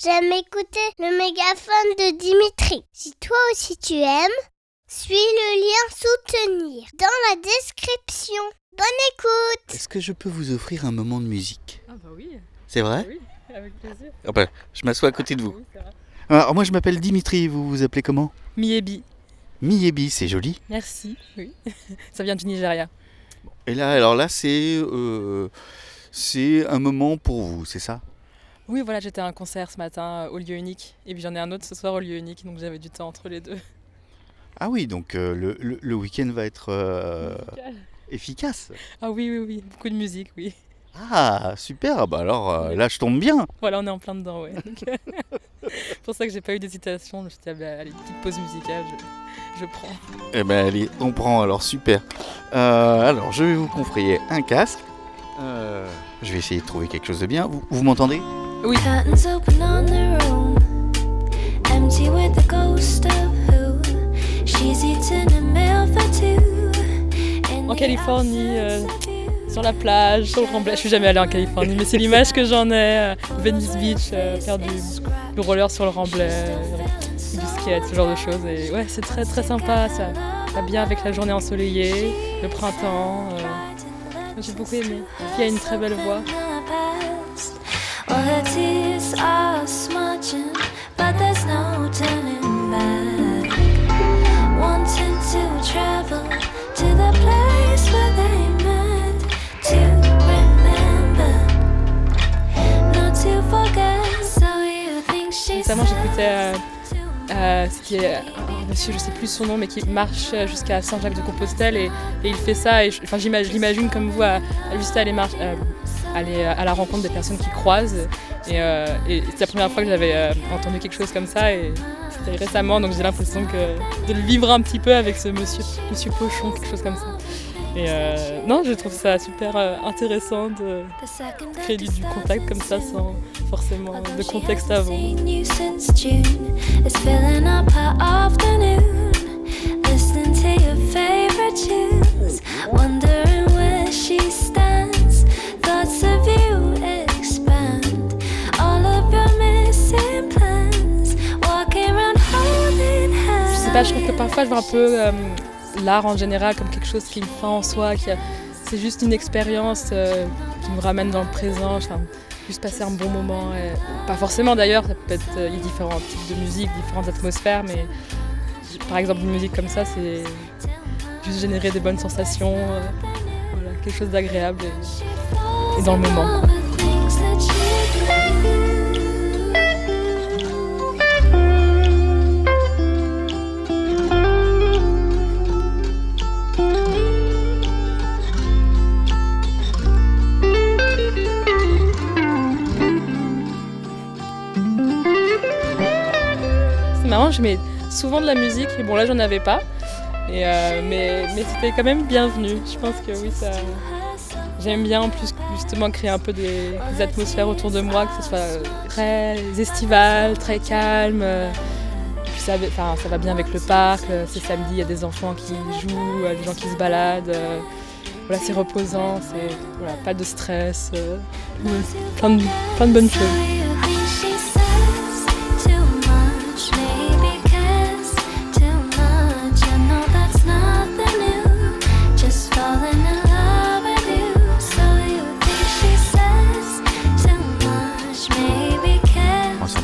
j'aime écouter le mégaphone de Dimitri. Si toi aussi tu aimes, suis le lien soutenir dans la description. Bonne écoute Est-ce que je peux vous offrir un moment de musique? Ah bah oui, C'est vrai? Oui, avec plaisir. Ah bah, Je m'assois à côté de vous. Oui, c'est vrai. Alors moi je m'appelle Dimitri, vous vous appelez comment? Miebi, Miyebi, c'est joli. merci. Oui, ça vient du Nigeria. Et là, alors là, c'est euh, c'est un moment pour vous, c'est ça? Oui, voilà, j'étais à un concert ce matin euh, au lieu unique. Et puis j'en ai un autre ce soir au lieu unique, donc j'avais du temps entre les deux. Ah oui, donc euh, le, le- le week-end va être euh, efficace. Ah oui, oui, oui, beaucoup de musique, oui. Ah, super, bah alors euh, là je tombe bien. Voilà, on est en plein dedans, ouais. C'est pour ça que j'ai pas eu d'hésitation. Je me suis dit, ah bah, allez, petite pause musicale, je, je prends. Eh ben allez, on prend alors, super. Alors je vais vous confrayer un casque. Je vais essayer de trouver quelque chose de bien. Vous, vous m'entendez? Oui, Curtains open on the room, empty with the ghost of who. She's eaten a meal for two. In En Californie, euh, sur la plage, sur le remblai. Je suis jamais allée en Californie, mais c'est l'image que j'en ai. euh, Venice Beach, euh, faire du, du roller sur le remblai, euh, du skate, ce genre de choses. Et ouais, c'est très très sympa. Ça va bien avec la journée ensoleillée, le printemps. euh, J'ai beaucoup aimé. Il y a une très belle voix. All her tears are smudging, but there's no turning back. Wanting to travel to the place where they met. To remember, not to forget. So you think she's Récemment, j'écoutais euh, euh, ce qui est un monsieur, je sais plus son nom, mais qui marche jusqu'à Saint-Jacques-de-Compostelle et, et il fait ça. Et je, enfin, j'imagine, je l'imagine comme vous, à, à juste aller, marcher, euh, aller à la rencontre des personnes qui croisent. Et, euh, c'est la première fois que j'avais euh, entendu quelque chose comme ça. Et c'était récemment, donc j'ai l'impression que de le vivre un petit peu avec ce monsieur, monsieur Pochon, quelque chose comme ça. Et euh, non, je trouve ça super euh, intéressant de créer du, du contact comme ça sans forcément de contexte avant. Je trouve que parfois je vois un peu euh, l'art en général comme quelque chose qui est une fin en soi, qui c'est juste une expérience euh, qui nous ramène dans le présent, enfin, juste passer un bon moment. pas forcément d'ailleurs, ça peut être, il y a différents types de musique, différentes atmosphères, mais par exemple une musique comme ça, c'est juste générer des bonnes sensations, euh, quelque chose d'agréable et dans le moment. C'est marrant, je mets souvent de la musique, et bon là j'en avais pas, euh, mais, c'était quand même bienvenu. Je pense que oui, ça. J'aime bien en plus justement créer un peu des, atmosphères autour de moi, que ce soit très estival, très calme. Puis ça, enfin, ça va bien avec le parc, c'est samedi, il y a des enfants qui jouent, des gens qui se baladent. Voilà, c'est reposant, c'est pas de stress, euh, plein de bonnes choses.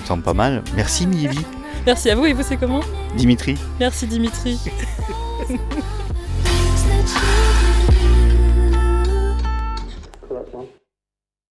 Semble pas mal. Merci Miyebi. Merci à vous, et vous c'est comment Dimitri. Merci Dimitri.